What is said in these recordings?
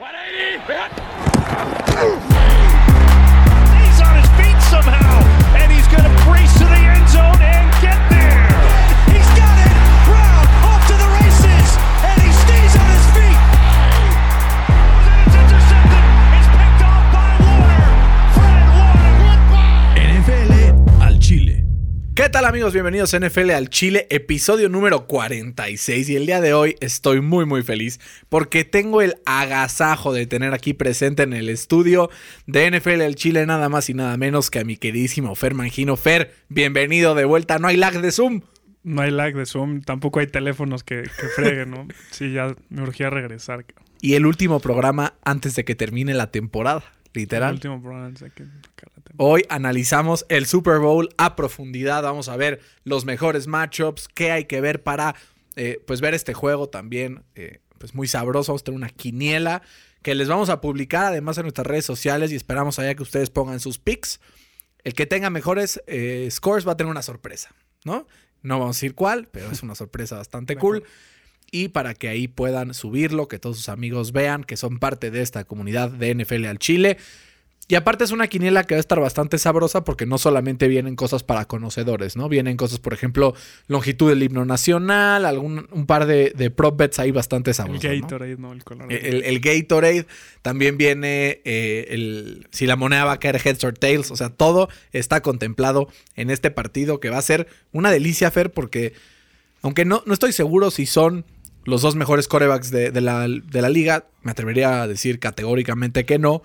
180! ¿Qué tal amigos? Bienvenidos a NFL al Chile, episodio número 46 y el día de hoy estoy muy muy feliz porque tengo el agasajo de tener aquí presente en el estudio de NFL al Chile nada más y nada menos que a mi queridísimo Fer Mangino. Fer, bienvenido de vuelta, no hay lag de Zoom. No hay lag de Zoom, tampoco hay teléfonos que, que freguen, ¿no? Sí, ya me urgía regresar. Y el último programa antes de que termine la temporada, literal. Hoy analizamos el Super Bowl a profundidad. Vamos a ver los mejores matchups, qué hay que ver para eh, pues ver este juego también. eh, pues muy sabroso. Vamos a tener una quiniela que les vamos a publicar además en nuestras redes sociales y esperamos allá que ustedes pongan sus picks. El que tenga mejores eh, scores va a tener una sorpresa, ¿no? No vamos a decir cuál, pero es una sorpresa bastante cool. Y para que ahí puedan subirlo, que todos sus amigos vean que son parte de esta comunidad de NFL al Chile. Y aparte es una quiniela que va a estar bastante sabrosa porque no solamente vienen cosas para conocedores, ¿no? Vienen cosas, por ejemplo, longitud del himno nacional, algún, un par de, de prop bets ahí bastante El sabrosos. ¿no? Gatorade, ¿no? El color. El, el Gatorade, también viene eh, el, si la moneda va a caer heads or tails, o sea, todo está contemplado en este partido que va a ser una delicia, Fer, porque aunque no, no estoy seguro si son los dos mejores corebacks de, de la, de la liga, me atrevería a decir categóricamente que no,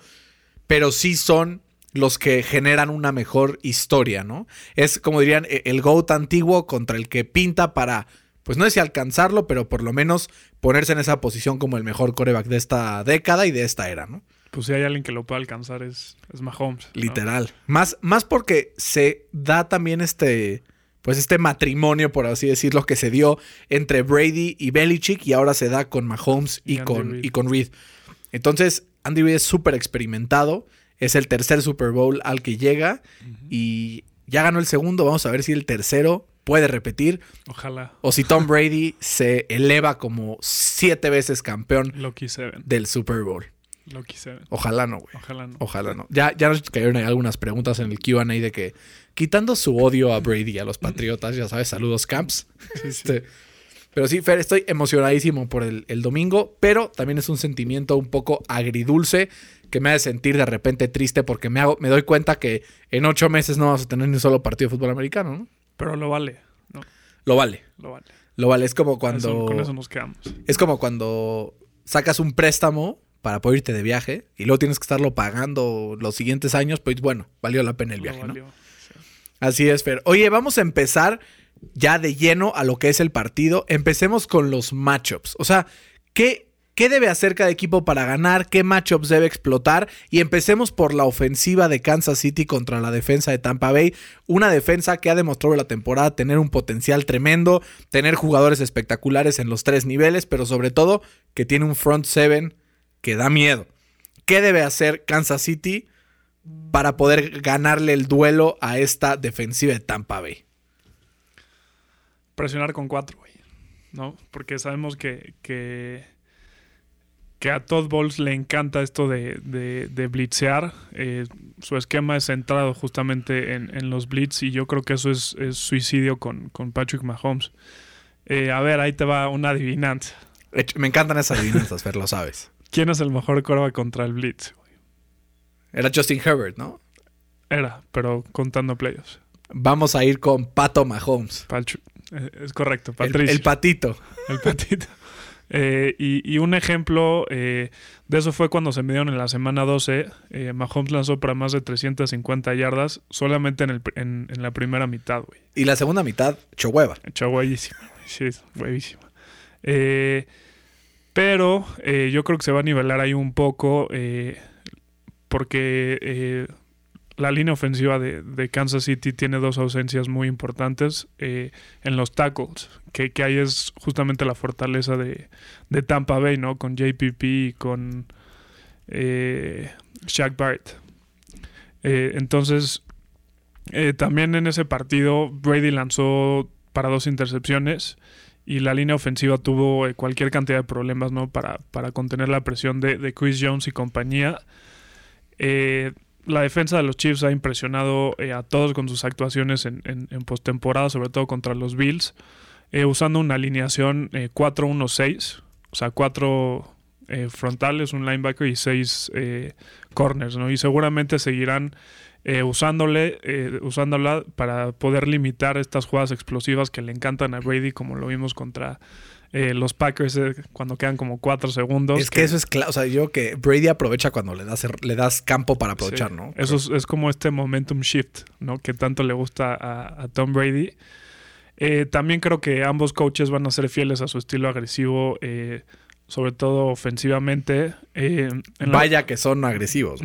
pero sí son los que generan una mejor historia, ¿no? Es como dirían e- el GOAT antiguo contra el que pinta para, pues no sé si alcanzarlo, pero por lo menos ponerse en esa posición como el mejor coreback de esta década y de esta era, ¿no? Pues si hay alguien que lo pueda alcanzar es, es Mahomes. ¿no? Literal. Más, más porque se da también este, pues este matrimonio, por así decirlo, que se dio entre Brady y Belichick y ahora se da con Mahomes y, con, Reid. y con Reid. Entonces, Andy Reid es súper experimentado. Es el tercer Super Bowl al que llega y ya ganó el segundo. Vamos a ver si el tercero puede repetir Ojalá. o si Tom Brady se eleva como siete veces campeón Loki 7. del Super Bowl. Loki 7. Ojalá no, güey. Ojalá no. Ojalá no. Ya, ya nos cayeron ahí algunas preguntas en el QA de que, quitando su odio a Brady y a los Patriotas, ya sabes, saludos, Camps. Sí, sí. Este, pero sí, Fer, estoy emocionadísimo por el, el domingo, pero también es un sentimiento un poco agridulce que me hace sentir de repente triste porque me, hago, me doy cuenta que en ocho meses no vamos a tener ni un solo partido de fútbol americano, ¿no? Pero lo vale. ¿no? Lo vale, Lo vale. lo vale. Es como Con eso- cuando... con eso nos quedamos. Es como cuando sacas un préstamo para poder irte de viaje y luego tienes que estarlo pagando los siguientes años, pues bueno, valió la pena el viaje, ¿no? Así es, Fer. Oye, vamos a empezar ya de lleno a lo que es el partido. Empecemos con los matchups. O sea, ¿qué, qué debe hacer cada equipo para ganar? ¿Qué matchups debe explotar? Y empecemos por la ofensiva de Kansas City contra la defensa de Tampa Bay. Una defensa que ha demostrado la temporada tener un potencial tremendo, tener jugadores espectaculares en los tres niveles, pero sobre todo que tiene un front seven que da miedo. ¿Qué debe hacer Kansas City para poder ganarle el duelo a esta defensiva de Tampa Bay? presionar con cuatro, güey. ¿No? Porque sabemos que, que, que a Todd Bowles le encanta esto de, de, de blitzear. Eh, su esquema es centrado justamente en, en los blitz y yo creo que eso es, es suicidio con, con Patrick Mahomes. Eh, a ver, ahí te va una adivinanza. Me encantan esas adivinanzas, Fer, lo sabes. ¿Quién es el mejor corva contra el blitz? Era Justin Herbert, ¿no? Era, pero contando playoffs. Vamos a ir con Pato Mahomes. Eh, es correcto, Patricio. el patito. El patito. Eh, y, y un ejemplo eh, de eso fue cuando se midieron en la semana 12. eh, Mahomes lanzó para más de 350 yardas solamente en, el, en, en la primera mitad, güey. Y la segunda mitad, Chohueva. Echó huevísima, güey. Sí, huevísima. Eh, pero eh, yo creo que se va a nivelar ahí un poco eh, porque eh, la línea ofensiva de, Kansas City tiene dos ausencias muy importantes en los tackles, que, ahí es justamente la fortaleza de, de Tampa Bay, ¿no? Con JPP y con Shaq Barrett. Entonces, también en ese partido Brady lanzó para dos intercepciones y la línea ofensiva tuvo eh, cualquier cantidad de problemas ¿no? para, para contener la presión de, de Chris Jones y compañía. Eh, la defensa de los Chiefs ha impresionado eh, a todos con sus actuaciones en, en, en postemporada, sobre todo contra los Bills, usando una alineación 4-1-6, o sea, cuatro frontales, un linebacker y seis corners, ¿no? Y seguramente seguirán eh, usándole, eh, usándola para poder limitar estas jugadas explosivas que le encantan a Brady, como lo vimos contra eh, los Packers cuando quedan como cuatro segundos. Es que, eso es claro. O sea, yo que Brady aprovecha cuando le das, le das campo para aprovechar, sí. ¿no? Eso es, es, como este momentum shift, ¿no? Que tanto le gusta a, a Tom Brady. también creo que ambos coaches van a ser fieles a su estilo agresivo sobre todo ofensivamente. Eh, Vaya la... que son agresivos.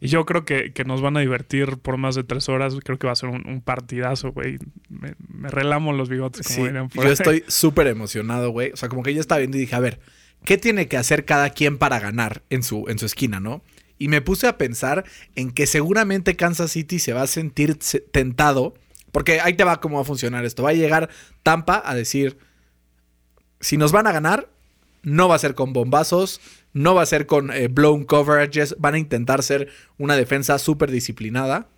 y yo creo que, que, nos van a divertir por más de tres horas. Creo que va a ser un, un partidazo, güey. Me, me, relamo los bigotes, como sí, por Yo ahí. estoy súper emocionado, güey. O sea, como que yo estaba viendo y dije, a ver, ¿qué tiene que hacer cada quien para ganar en su, en su esquina, no? Y me puse a pensar en que seguramente Kansas City se va a sentir tentado. Porque ahí te va cómo va a funcionar esto. Va a llegar Tampa a decir, si nos van a ganar, no va a ser con bombazos, no va a ser con eh, blown coverages, van a intentar ser una defensa súper disciplinada.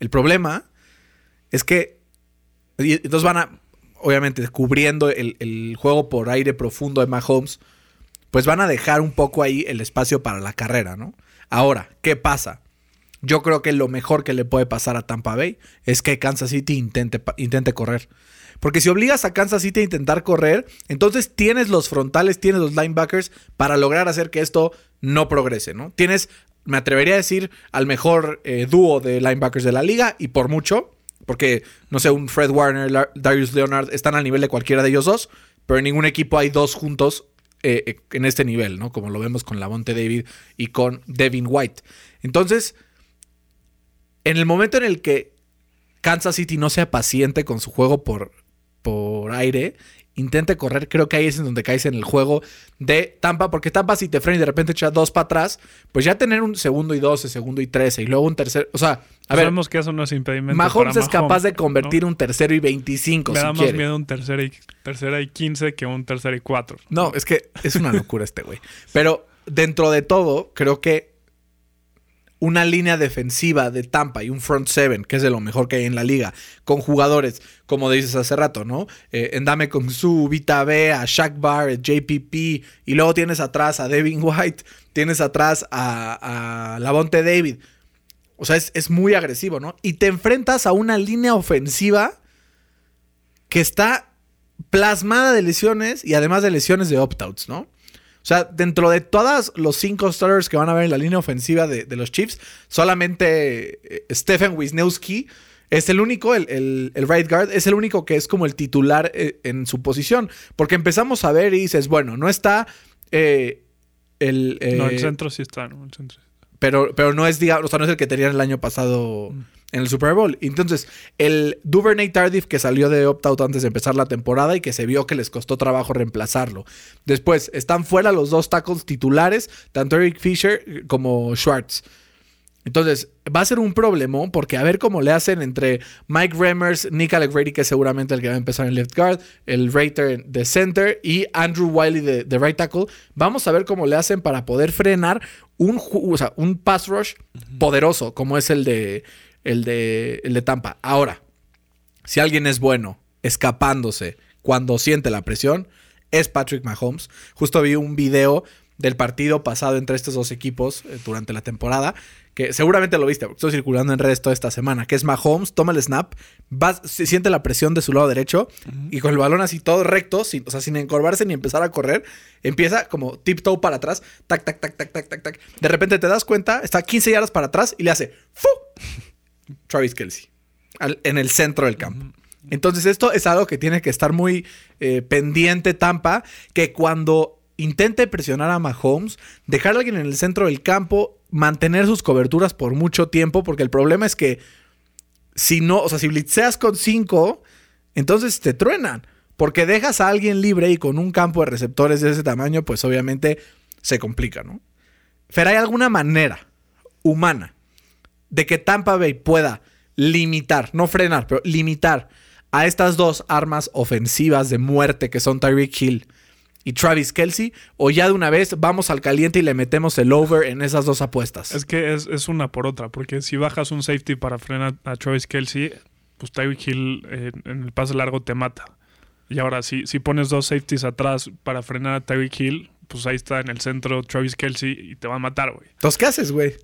El problema es que entonces van a, obviamente, cubriendo el, el, juego por aire profundo de Mahomes, pues van a dejar un poco ahí el espacio para la carrera, ¿no? Ahora, ¿qué pasa? Yo creo que lo mejor que le puede pasar a Tampa Bay es que Kansas City intente, intente correr. Porque si obligas a Kansas City a intentar correr, entonces tienes los frontales, tienes los linebackers para lograr hacer que esto no progrese, ¿no? Tienes, me atrevería a decir, al mejor eh, dúo de linebackers de la liga y por mucho, porque, no sé, un Fred Warner, Darius Leonard están al nivel de cualquiera de ellos dos, pero en ningún equipo hay dos juntos eh, en este nivel, ¿no? Como lo vemos con Lavonte David y con Devin White. Entonces, en el momento en el que Kansas City no sea paciente con su juego por, por aire, intente correr, creo que ahí es en donde caes en el juego de Tampa, porque Tampa si te frena y de repente echa dos para atrás, pues ya tener un segundo y doce, segundo y trece, y luego un tercer, o sea, a ver, Sabemos que eso no es impedimento Mahomes para es capaz de convertir ¿no? un tercero y 25 Me si da más quiere. miedo un tercera y, tercera y 15 que un tercera y 4. No, es que es una locura este güey. Pero dentro de todo, creo que una línea defensiva de Tampa y un front seven, que es de lo mejor que hay en la liga, con jugadores, como dices hace rato, ¿no? Eh, Endame con su Vita B, a Shaq Barrett, JPP, y luego tienes atrás a Devin White, tienes atrás a, a Lavonte David. O sea, es, es muy agresivo, ¿no? Y te enfrentas a una línea ofensiva que está plasmada de lesiones y además de lesiones de opt-outs, ¿no? O sea, dentro de todos los cinco starters que van a ver en la línea ofensiva de, de los Chiefs, solamente eh, Stephen Wisniewski es el único, el, el, el, right guard, es el único que es como el titular eh, en su posición. Porque empezamos a ver y dices, bueno, no está eh, el... no, el centro sí está, ¿no? El centro. Pero, pero no es, digamos, o sea, no es el que tenían el año pasado mm. En el Super Bowl. Entonces, el Duvernay Tardif que salió de opt-out antes de empezar la temporada y que se vio que les costó trabajo reemplazarlo. Después, están fuera los dos tackles titulares, tanto Eric Fisher como Schwartz. Entonces, va a ser un problemón porque a ver cómo le hacen entre Mike Remmers, Nick Allegretti, que es seguramente el que va a empezar en left guard, el Rater de center y Andrew Wiley de, de right tackle. Vamos a ver cómo le hacen para poder frenar un, o sea, un pass rush poderoso como es el de, el, de, el de Tampa. Ahora, si alguien es bueno escapándose cuando siente la presión, es Patrick Mahomes. Justo vi un video del partido pasado entre estos dos equipos eh, durante la temporada, que seguramente lo viste, porque estoy circulando en redes toda esta semana, que es Mahomes, toma el snap, va, se siente la presión de su lado derecho uh -huh. y con el balón así todo recto, sin, o sea, sin encorvarse ni empezar a correr, empieza como tiptoe para atrás, tac, tac, tac, tac, tac, tac, tac. De repente te das cuenta, está 15 yardas para atrás y le hace ¡fu! Travis Kelsey al, en el centro del campo. Entonces esto es algo que tiene que estar muy eh, pendiente Tampa, que cuando intente presionar a Mahomes, dejar a alguien en el centro del campo, mantener sus coberturas por mucho tiempo, porque el problema es que si no, o sea, si blitzeas con 5, entonces te truenan, porque dejas a alguien libre y con un campo de receptores de ese tamaño, pues obviamente se complica, ¿no? Pero hay alguna manera humana de que Tampa Bay pueda limitar, no frenar, pero limitar a estas dos armas ofensivas de muerte que son Tyreek Hill y Travis Kelsey? ¿O ya de una vez vamos al caliente y le metemos el over en esas dos apuestas? Es que es, es una por otra, porque si bajas un safety para frenar a Travis Kelsey, pues Tyreek Hill eh, en el pase largo te mata. Y ahora, si, si pones dos safeties atrás para frenar a Tyreek Hill, pues ahí está en el centro Travis Kelsey y te va a matar, güey. Entonces, ¿qué haces, güey?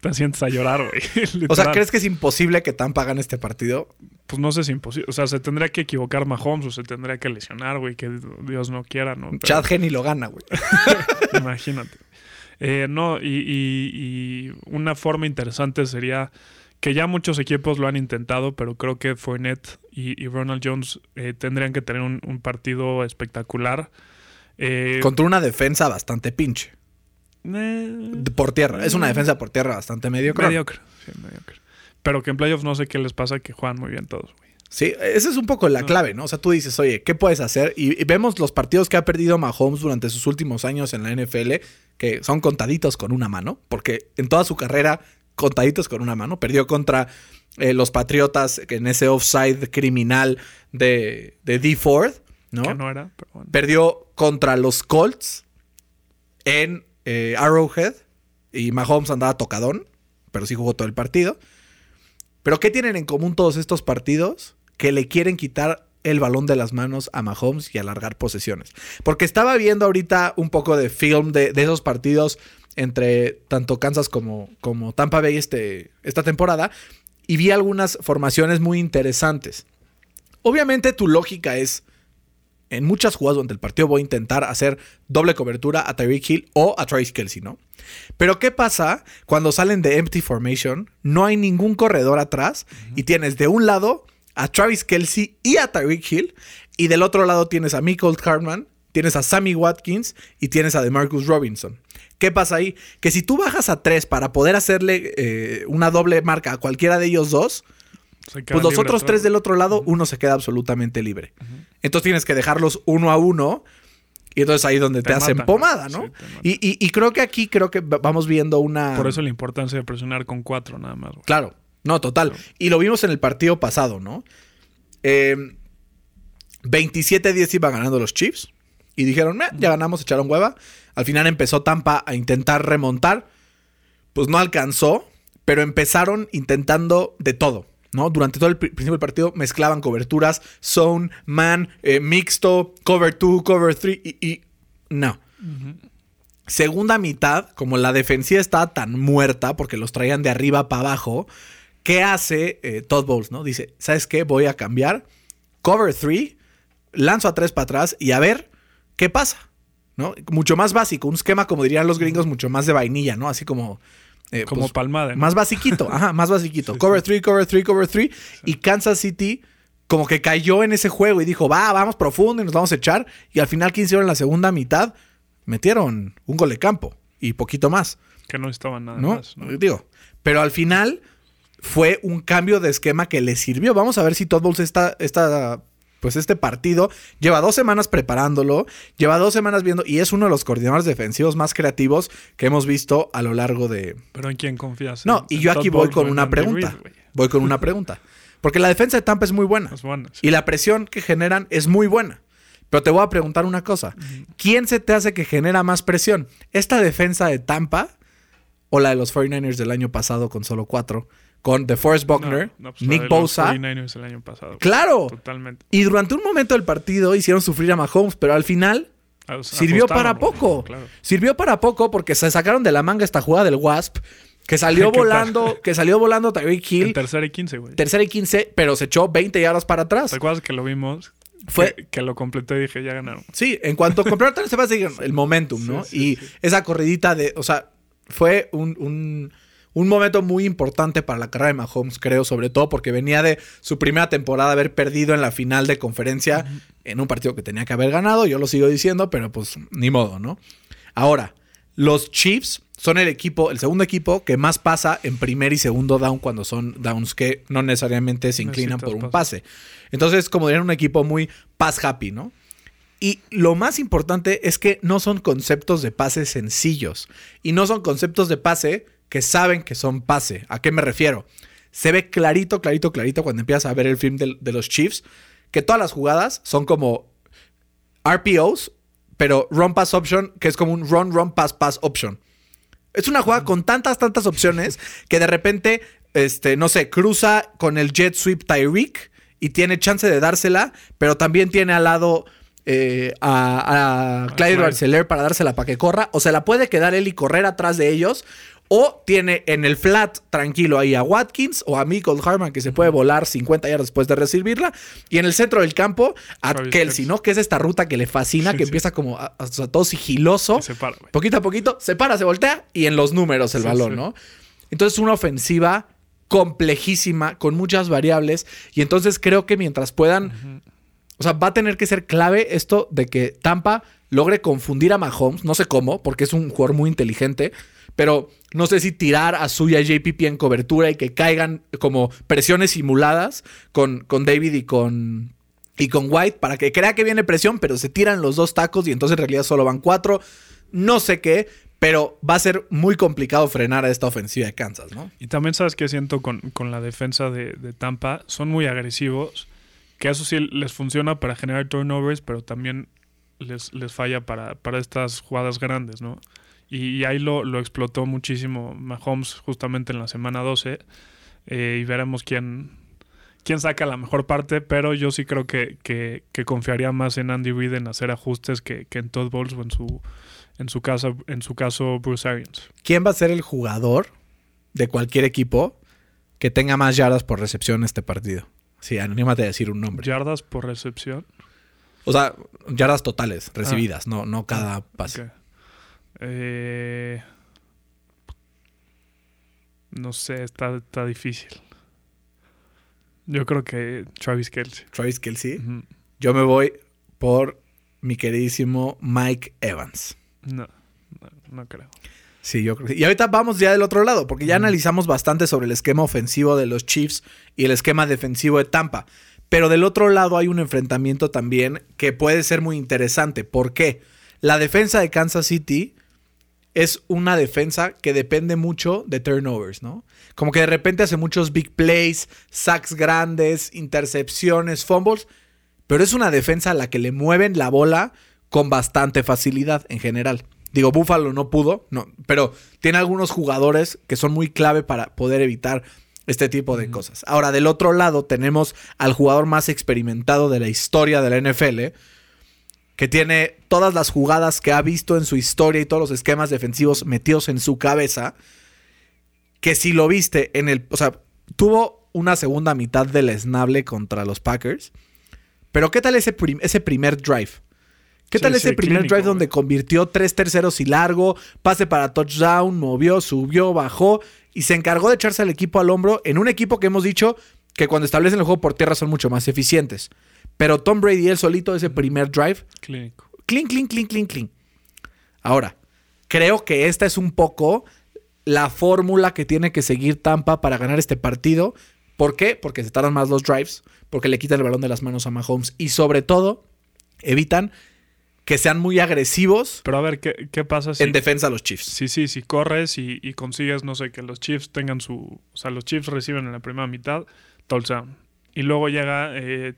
Te sientes a llorar, güey. O sea. ¿crees que es imposible que Tampa gane este partido? Pues no sé si es imposible. O sea, se tendría que equivocar Mahomes o se tendría que lesionar, güey, que Dios no quiera, ¿no? Pero- Chad Henney lo gana, güey. Imagínate. Eh, no, y, y- y una forma interesante sería que ya muchos equipos lo han intentado, pero creo que Fournette y, y Ronald Jones eh, tendrían que tener un, un partido espectacular. Eh, Contra una defensa bastante pinche. Eh, Por tierra. Es una defensa por tierra bastante mediocre. mediocre. sí, mediocre. Pero que en playoffs no sé qué les pasa, que juegan muy bien todos, güey. Sí, esa es un poco la clave, ¿no? O sea, tú dices, oye, ¿qué puedes hacer? Y, y vemos los partidos que ha perdido Mahomes durante sus últimos años en la NFL, que son contaditos con una mano, porque en toda su carrera, contaditos con una mano. Perdió contra eh, los Patriotas en ese offside criminal de, de D. Ford, ¿no? Que no era, pero bueno. Perdió contra los Colts en eh, Arrowhead y Mahomes andaba tocadón, pero sí jugó todo el partido. Pero ¿qué tienen en común todos estos partidos? Que le quieren quitar el balón de las manos a Mahomes y alargar posesiones. Porque estaba viendo ahorita un poco de film de, de esos partidos entre tanto Kansas como, como Tampa Bay este, esta temporada y vi algunas formaciones muy interesantes. Obviamente tu lógica es, en muchas jugadas durante el partido voy a intentar hacer doble cobertura a Tyreek Hill o a Travis Kelsey, ¿no? Pero ¿qué pasa cuando salen de empty formation? No hay ningún corredor atrás y tienes de un lado a Travis Kelsey y a Tyreek Hill y del otro lado tienes a Michael Cartman, tienes a Sammy Watkins y tienes a DeMarcus Robinson. ¿Qué pasa ahí? Que si tú bajas a tres para poder hacerle eh, una doble marca a cualquiera de ellos dos, pues los otros atrás. tres del otro lado, uno se queda absolutamente libre. Entonces tienes que dejarlos uno a uno. Y entonces ahí es donde te, Te hacen matan. pomada, ¿no? Sí, y, y- y creo que aquí creo que va- vamos viendo una. Por eso la importancia de presionar con cuatro nada más, güey. Claro. No, total. Y lo vimos en el partido pasado, ¿no? Eh, 27-10 iba ganando los Chiefs. Y dijeron, "Meh, ya ganamos, echaron hueva. Al final empezó Tampa a intentar remontar. Pues no alcanzó, pero empezaron intentando de todo. ¿No? Durante todo el pri- principio del partido mezclaban coberturas, zone, man, eh, mixto, cover 2, cover 3 y, y no. Segunda mitad, como la defensiva estaba tan muerta porque los traían de arriba para abajo, ¿qué hace eh, Todd Bowles? ¿no? Dice, ¿sabes qué? Voy a cambiar. Cover 3, lanzo a 3 para atrás y a ver qué pasa. ¿no? Mucho más básico, un esquema, como dirían los gringos, mucho más de vainilla, ¿no? Así como... eh, Como pues, palmada. ¿no? más basiquito, ajá, más basiquito. cover 3, cover 3, cover 3. Y Kansas City como que cayó en ese juego y dijo, va, vamos profundo y nos vamos a echar. Y al final, ¿qué hicieron en la segunda mitad? Metieron un gol de campo y poquito más, Que no estaba nada ¿no? más. ¿no? Digo, pero al final fue un cambio de esquema que le sirvió. Vamos a ver si Todd Bowles está, está pues este partido lleva dos semanas preparándolo, lleva dos semanas viendo y es uno de los coordinadores defensivos más creativos que hemos visto a lo largo de, Pero ¿en quién confías? no, ¿En- y yo aquí voy con una pregunta. Voy con una pregunta. Porque la defensa de Tampa es muy buena. Es bueno, sí. Y la presión que generan es muy buena. Pero te voy a preguntar una cosa. ¿Quién se te hace que genera más presión? ¿Esta defensa de Tampa o la de los 49ers del año pasado con solo cuatro? Con DeForest Buckner, No, no, pues Nick los Bosa. 49ers el año pasado. ¡Claro! Totalmente. Y durante un momento del partido hicieron sufrir a Mahomes, pero al final sirvió para güey. poco. Claro. Sirvió para poco porque se sacaron de la manga esta jugada del Wasp, que salió ¿Qué volando, que salió volando Tyreek En Hill, tercera y 15, güey. tercera y 15, pero se echó 20 yardas para atrás. ¿Te acuerdas que lo vimos? Fue- Que, que lo completé y dije, ya ganaron. Sí, en cuanto compraron se va a seguir el momentum, ¿no? Sí, sí, y sí. esa corridita de, o sea, fue un, un, un momento muy importante para la carrera de Mahomes, creo, sobre todo porque venía de su primera temporada haber perdido en la final de conferencia en un partido que tenía que haber ganado, yo lo sigo diciendo, pero pues ni modo, ¿no? Ahora, los Chiefs son el equipo, el segundo equipo que más pasa en primer y segundo down cuando son downs que no necesariamente se inclinan Necesitas por un pase. pase. Entonces, como dirían, un equipo muy pass happy, ¿no? Y lo más importante es que no son conceptos de pase sencillos. Y no son conceptos de pase que saben que son pase. ¿A qué me refiero? se ve clarito, clarito, clarito cuando empiezas a ver el film de, de los Chiefs, que todas las jugadas son como RPOs, pero run pass option, que es como un run, run, pass, pass option. Es una jugada con tantas, tantas opciones que de repente, este, no sé, cruza con el jet sweep Tyreek y tiene chance de dársela, pero también tiene al lado eh, a, a Clyde Clyde. Barceler para dársela para que corra, o se la puede quedar él y correr atrás de ellos, o tiene en el flat tranquilo ahí a Watkins o a Michael Harman que se puede volar 50 yardas después de recibirla, y en el centro del campo a Travis Kelsey. ¿no? Que es esta ruta que le fascina, que sí. empieza como a, todo sigiloso. Se para. Poquito a poquito, se para, se voltea y en los números el Sí, balón. ¿no? Entonces, una ofensiva complejísima, con muchas variables. Y entonces creo que mientras puedan. O sea, va a tener que ser clave esto de que Tampa logre confundir a Mahomes. No sé cómo, porque es un jugador muy inteligente. Pero no sé si tirar a suya JPP en cobertura y que caigan como presiones simuladas con, con David y con, y con White para que crea que viene presión, pero se tiran los dos tacos y entonces en realidad solo van cuatro. No sé qué, pero va a ser muy complicado frenar a esta ofensiva de Kansas, ¿no? Y también sabes que siento con, con la defensa de, de Tampa, son muy agresivos, que eso sí les funciona para generar turnovers, pero también les, les falla para, para estas jugadas grandes, ¿no? Y, ahí lo, lo explotó muchísimo Mahomes justamente en la semana 12 eh, y veremos quién, quién saca la mejor parte, pero yo sí creo que, que, que confiaría más en Andy Reid en hacer ajustes que, que en Todd Bowles o en su, en su caso, en su caso Bruce Arians. ¿Quién va a ser el jugador de cualquier equipo que tenga más yardas por recepción en este partido? Sí, anímate a decir un nombre. Yardas por recepción. O sea, yardas totales recibidas, no, no cada pase. Ok. Eh, no sé, está, está difícil. Yo creo que Travis Kelsey. Travis Kelsey. Yo me voy por mi queridísimo Mike Evans. No, no, no creo. Sí, yo creo que. Y ahorita vamos ya del otro lado, porque ya analizamos bastante sobre el esquema ofensivo de los Chiefs y el esquema defensivo de Tampa. Pero del otro lado hay un enfrentamiento también que puede ser muy interesante. ¿Por qué? La defensa de Kansas City es una defensa que depende mucho de turnovers, ¿no? Como que de repente hace muchos big plays, sacks grandes, intercepciones, fumbles, pero es una defensa a la que le mueven la bola con bastante facilidad en general. Digo, Buffalo no pudo, no, pero tiene algunos jugadores que son muy clave para poder evitar este tipo de cosas. Ahora, del otro lado tenemos al jugador más experimentado de la historia de la NFL, que tiene todas las jugadas que ha visto en su historia y todos los esquemas defensivos metidos en su cabeza, que si lo viste en el, o sea, tuvo una segunda mitad del esnable contra los Packers, pero ¿qué tal ese, prim- ese primer drive? ¿Qué Sí, tal sí, ese primer clínico, drive donde convirtió tres terceros y largo, pase para touchdown, movió, subió, bajó y se encargó de echarse al equipo al hombro en un equipo que hemos dicho que cuando establecen el juego por tierra son mucho más eficientes. Pero Tom Brady él solito ese primer drive Clínico. clean, clean, clean, clean, clean. Ahora, creo que esta es un poco la fórmula que tiene que seguir Tampa para ganar este partido. ¿Por qué? Porque se tardan más los drives, porque le quitan el balón de las manos a Mahomes y sobre todo evitan que sean muy agresivos Pero a ver, ¿qué, qué pasa si, en defensa a los Chiefs. Sí, sí, si corres y, y consigues, no sé, que los Chiefs tengan su. O sea, los Chiefs reciben en la primera mitad touchdown. Y luego llega eh,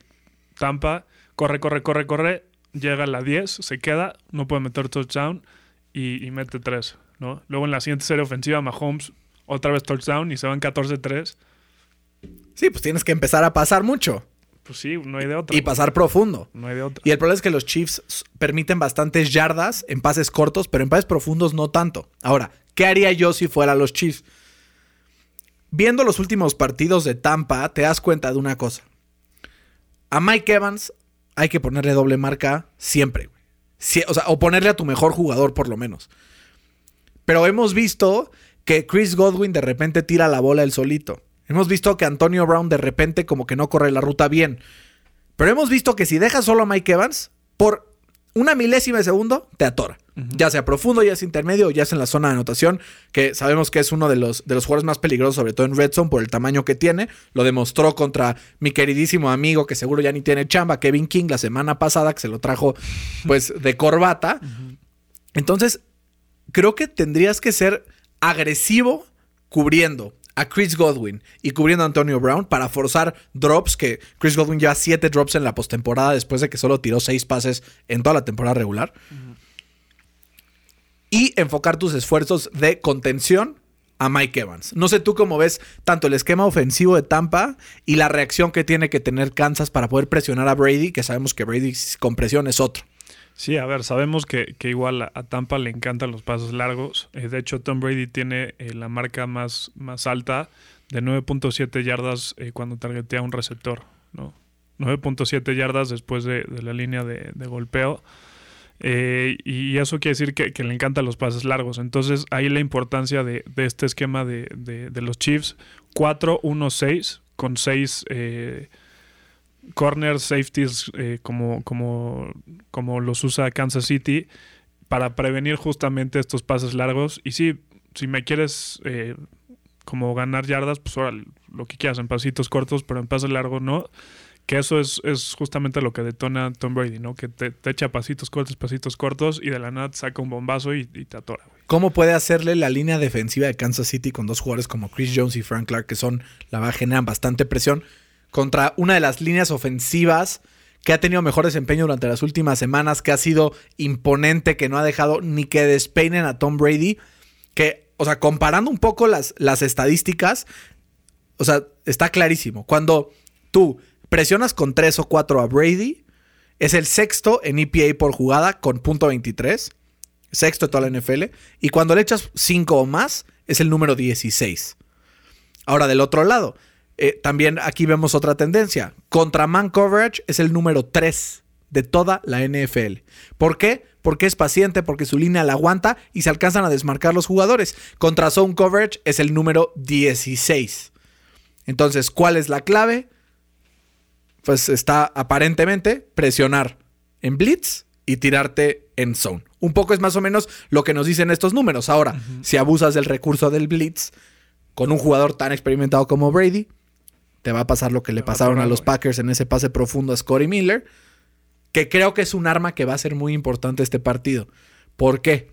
Tampa, corre, corre, corre, corre. Llega a la 10, se queda, no puede meter touchdown y, y mete 3, ¿no? Luego en la siguiente serie ofensiva, Mahomes, otra vez touchdown y se van 14-3. Sí, pues tienes que empezar a pasar mucho Pues sí, no hay de otra. y pasar profundo. No hay de otra. Y el problema es que los Chiefs permiten bastantes yardas en pases cortos, pero en pases profundos no tanto. Ahora, ¿qué haría yo si fuera los Chiefs? Viendo los últimos partidos de Tampa, te das cuenta de una cosa. A Mike Evans hay que ponerle doble marca siempre. güey. O sea, o ponerle a tu mejor jugador por lo menos. Pero hemos visto que Chris Godwin de repente tira la bola él solito. Hemos visto que Antonio Brown de repente como que no corre la ruta bien. Pero hemos visto que si dejas solo a Mike Evans, por una milésima de segundo, te atora. Ya sea profundo, ya sea intermedio, ya sea en la zona de anotación, que sabemos que es uno de los, de los jugadores más peligrosos, sobre todo en Red Zone, por el tamaño que tiene. Lo demostró contra mi queridísimo amigo, que seguro ya ni tiene chamba, Kevin King, la semana pasada, que se lo trajo pues de corbata. Entonces, creo que tendrías que ser agresivo cubriendo a Chris Godwin y cubriendo a Antonio Brown para forzar drops, que Chris Godwin lleva 7 drops en la postemporada después de que solo tiró 6 pases en toda la temporada regular. Y enfocar tus esfuerzos de contención a Mike Evans. No sé tú cómo ves tanto el esquema ofensivo de Tampa y la reacción que tiene que tener Kansas para poder presionar a Brady, que sabemos que Brady con presión es otro. Sí, a ver, sabemos que, que igual a, Tampa le encantan los pasos largos. Eh, de hecho, Tom Brady tiene eh, la marca más, más alta de 9.7 yardas eh, cuando targetea un receptor. ¿no? 9.7 yardas después de, la línea de, golpeo. Y eso quiere decir que, que, le encantan los pases largos. Entonces, ahí la importancia de, de este esquema de, de, los Chiefs: 4-1-6 con 6 eh, corners, safeties, eh, como, como, como los usa Kansas City, para prevenir justamente estos pases largos. Y sí, si me quieres eh, como ganar yardas, pues ahora lo que quieras en pasitos cortos, pero en pases largos no. Que eso es, es, justamente lo que detona Tom Brady, ¿no? Que te, echa pasitos cortos, pasitos cortos y de la nada saca un bombazo y, te atora. ¿Cómo puede hacerle la línea defensiva de Kansas City con dos jugadores como Chris Jones y Frank Clark, que son, la verdad, generan bastante presión, contra una de las líneas ofensivas que ha tenido mejor desempeño durante las últimas semanas, que ha sido imponente, que no ha dejado ni que despeinen a Tom Brady, que, o sea, comparando un poco las, las estadísticas, o sea, está clarísimo. Cuando tú presionas con 3 o 4 a Brady, es el sexto en EPA por jugada con punto .23, sexto de toda la NFL, y cuando le echas 5 o más, es el número 16. Ahora, del otro lado, eh, también aquí vemos otra tendencia. Contra man coverage es el número 3 de toda la NFL. ¿Por qué? Porque es paciente, porque su línea la aguanta y se alcanzan a desmarcar los jugadores. Contra zone coverage es el número 16. Entonces, ¿cuál es la clave? Pues está aparentemente presionar en blitz y tirarte en zone. Un poco es más o menos lo que nos dicen estos números. Ahora, uh -huh. si abusas del recurso del blitz con un jugador tan experimentado como Brady, te va a pasar lo que le pasaron a los Packers en ese pase profundo a Scotty Miller, que creo que es un arma que va a ser muy importante este partido. ¿Por qué?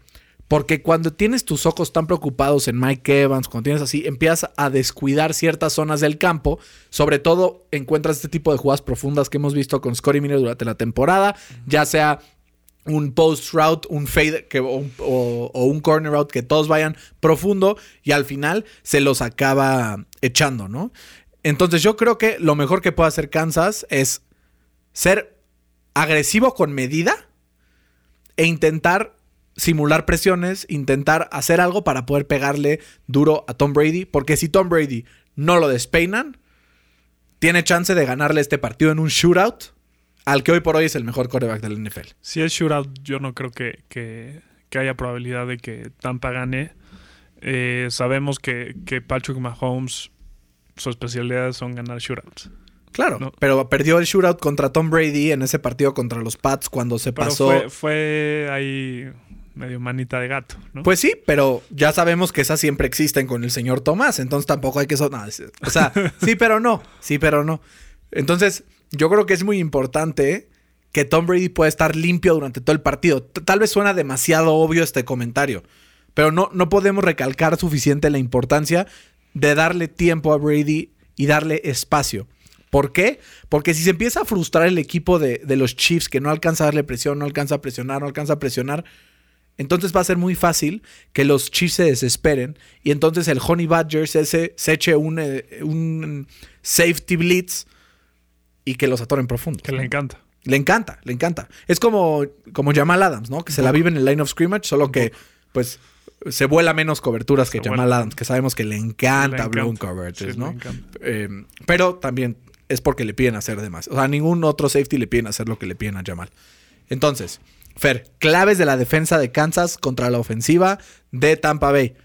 Porque cuando tienes tus ojos tan preocupados en Mike Evans, cuando tienes así, empiezas a descuidar ciertas zonas del campo. Sobre todo encuentras este tipo de jugadas profundas que hemos visto con Scotty Miller durante la temporada, ya sea un post route, un fade que, o, o, o, un corner route que todos vayan profundo y al final se los acaba echando, ¿no? Entonces yo creo que lo mejor que puede hacer Kansas es ser agresivo con medida e intentar simular presiones, intentar hacer algo para poder pegarle duro a Tom Brady, porque si Tom Brady no lo despeinan, tiene chance de ganarle este partido en un shootout al que hoy por hoy es el mejor quarterback del NFL. Si es shootout, yo no creo que, que, haya probabilidad de que Tampa gane. Eh, sabemos que Patrick Mahomes, su especialidad son ganar shootouts. Claro, no. pero perdió el shootout contra Tom Brady en ese partido contra los Pats cuando se pero pasó. Fue, fue ahí medio manita de gato, ¿no? Pues sí, pero ya sabemos que esas siempre existen con el señor Tomás, entonces tampoco hay que sonar. O sea, sí, pero no, sí, pero no. Entonces, yo creo que es muy importante que Tom Brady pueda estar limpio durante todo el partido. Tal vez suena demasiado obvio este comentario, pero no, no podemos recalcar suficiente la importancia de darle tiempo a Brady y darle espacio. ¿Por qué? Porque si se empieza a frustrar el equipo de, de, los Chiefs, que no alcanza a darle presión, no alcanza a presionar, no alcanza a presionar, entonces va a ser muy fácil que los Chiefs se desesperen y entonces el Honey Badger se, se, se eche un, eh, un, safety blitz y que los atoren profundo. Que le encanta. Le encanta, le encanta. Es como, como Jamal Adams, ¿no? Que se la vive en el line of scrimmage, solo que pues se vuela menos coberturas que Jamal. Adams, que sabemos que le encanta, le encanta. blown coverages, sí, ¿no? Eh, pero también es porque le piden hacer demás. O sea, a ningún otro safety le piden hacer lo que le piden a Jamal. Entonces, Fer, claves de la defensa de Kansas contra la ofensiva de Tampa Bay.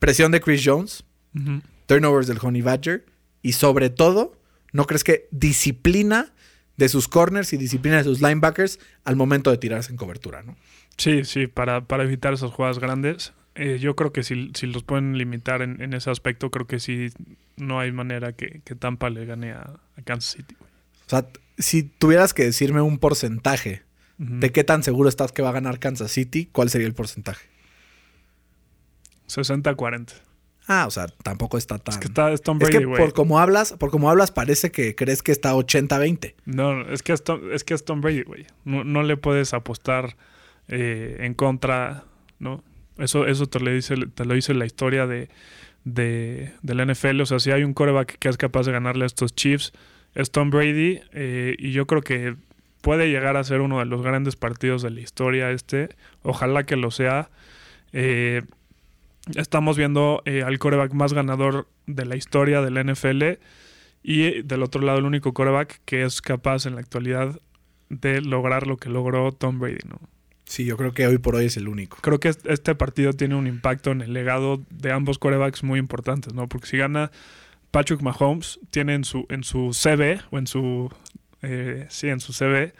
Presión de Chris Jones, uh -huh. turnovers del Honey Badger y sobre todo, ¿no crees que disciplina de sus corners y disciplina de sus linebackers al momento de tirarse en cobertura, ¿no? Sí, sí, para, para evitar esas jugadas grandes. Eh, yo creo que si, si, los pueden limitar en, en, ese aspecto, creo que sí no hay manera que, que Tampa le gane a, a Kansas City. O sea, si tuvieras que decirme un porcentaje ¿De qué tan seguro estás que va a ganar Kansas City? ¿Cuál sería el porcentaje? 60-40. Ah, o sea, tampoco está tan. Es que está es Tom Es Brady, que por como hablas, por como hablas, parece que crees que está 80-20. No, es que es Tom, es que es Tom Brady, güey. No, no le puedes apostar eh, en contra, ¿no? Eso, eso te, lo dice, te lo dice la historia de, de, la NFL. O sea, si hay un coreback que es capaz de ganarle a estos Chiefs, es Tom Brady. eh, y yo creo que puede llegar a ser uno de los grandes partidos de la historia este. Ojalá que lo sea. Eh, estamos viendo eh, al coreback más ganador de la historia de la NFL. Y del otro lado, el único coreback que es capaz en la actualidad de lograr lo que logró Tom Brady, ¿no? Sí, yo creo que hoy por hoy es el único. Creo que est- este partido tiene un impacto en el legado de ambos corebacks muy importantes, ¿no? Porque si gana Patrick Mahomes, tiene en su, en su CV, o en su, eh, sí, en su CV,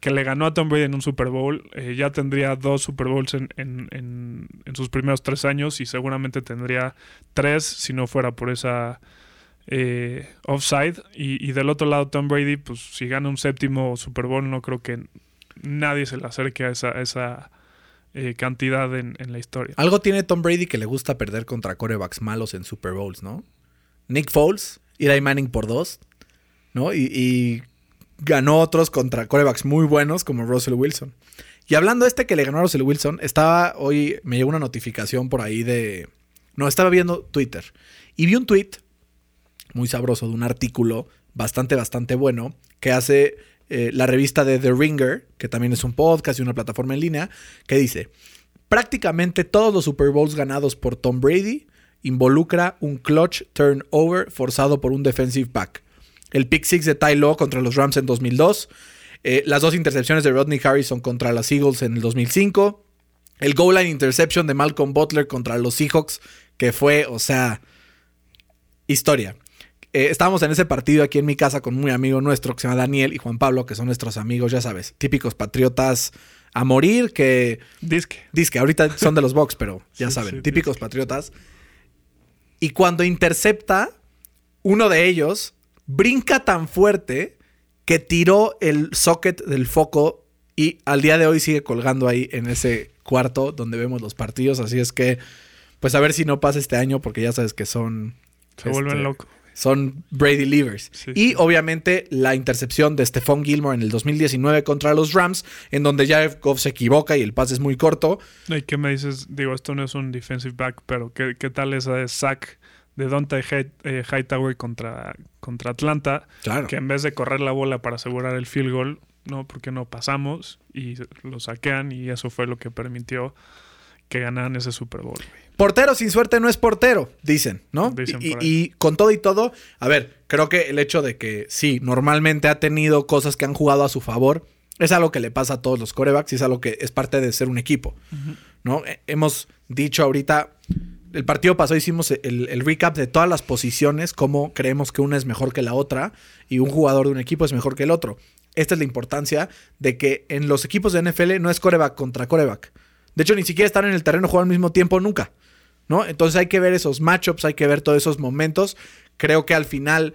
que le ganó a Tom Brady en un Super Bowl, eh, ya tendría dos Super Bowls en, en- en- en sus primeros tres años y seguramente tendría tres si no fuera por esa eh, offside. Y, y del otro lado, Tom Brady, pues si gana un séptimo Super Bowl, no creo que nadie se le acerque a esa, esa eh, cantidad en, en la historia. Algo tiene Tom Brady que le gusta perder contra corebacks malos en Super Bowls, ¿no? Nick Foles, Eli Manning por dos, ¿no? Y, y ganó otros contra corebacks muy buenos como Russell Wilson. Y hablando de este que le ganó a Russell Wilson, estaba hoy, me llegó una notificación por ahí de... No, estaba viendo Twitter y vi un tweet muy sabroso de un artículo bastante, bastante bueno que hace eh, la revista de The Ringer, que también es un podcast y una plataforma en línea, que dice, prácticamente todos los Super Bowls ganados por Tom Brady involucra un clutch turnover forzado por un defensive back. El pick six de Ty contra los Rams en 2002, eh, las dos intercepciones de Rodney Harrison contra las Eagles en el 2005, el goal line interception de Malcolm Butler contra los Seahawks, que fue, o sea, historia. Eh, estábamos en ese partido aquí en mi casa con un muy amigo nuestro que se llama Daniel y Juan Pablo, que son nuestros amigos, ya sabes, típicos patriotas a morir, que Disque. Dice que ahorita son de los Bucks, pero ya Sí, saben, sí, típicos patriotas. Y cuando intercepta, uno de ellos brinca tan fuerte que tiró el socket del foco y al día de hoy sigue colgando ahí en ese cuarto donde vemos los partidos. Así es que, pues a ver si no pasa este año, porque ya sabes que son. Se vuelven este, locos. Son Brady Leavers. Sí, y obviamente la intercepción de Stephon Gilmore en el 2019 contra los Rams, en donde Jared Goff se equivoca y el pase es muy corto. ¿Y qué me dices? Digo, esto no es un defensive back, pero ¿qué, qué tal esa de sack de Dante eh, Hightower contra, contra Atlanta? Claro. Que en vez de correr la bola para asegurar el field goal, no, porque no pasamos y lo saquean y eso fue lo que permitió que ganaran ese Super Bowl. güey. Portero sin suerte no es portero, dicen, ¿no? Dicen y, y con todo y todo, a ver, creo que el hecho de que sí, normalmente ha tenido cosas que han jugado a su favor, es algo que le pasa a todos los corebacks y es algo que es parte de ser un equipo, ¿no? Eh, Hemos dicho ahorita, el partido pasado hicimos el, el recap de todas las posiciones, cómo creemos que una es mejor que la otra y un jugador de un equipo es mejor que el otro. Esta es la importancia de que en los equipos de NFL no es coreback contra coreback. De hecho, ni siquiera están en el terreno jugar al mismo tiempo nunca. ¿No? Entonces hay que ver esos matchups, hay que ver todos esos momentos. Creo que al final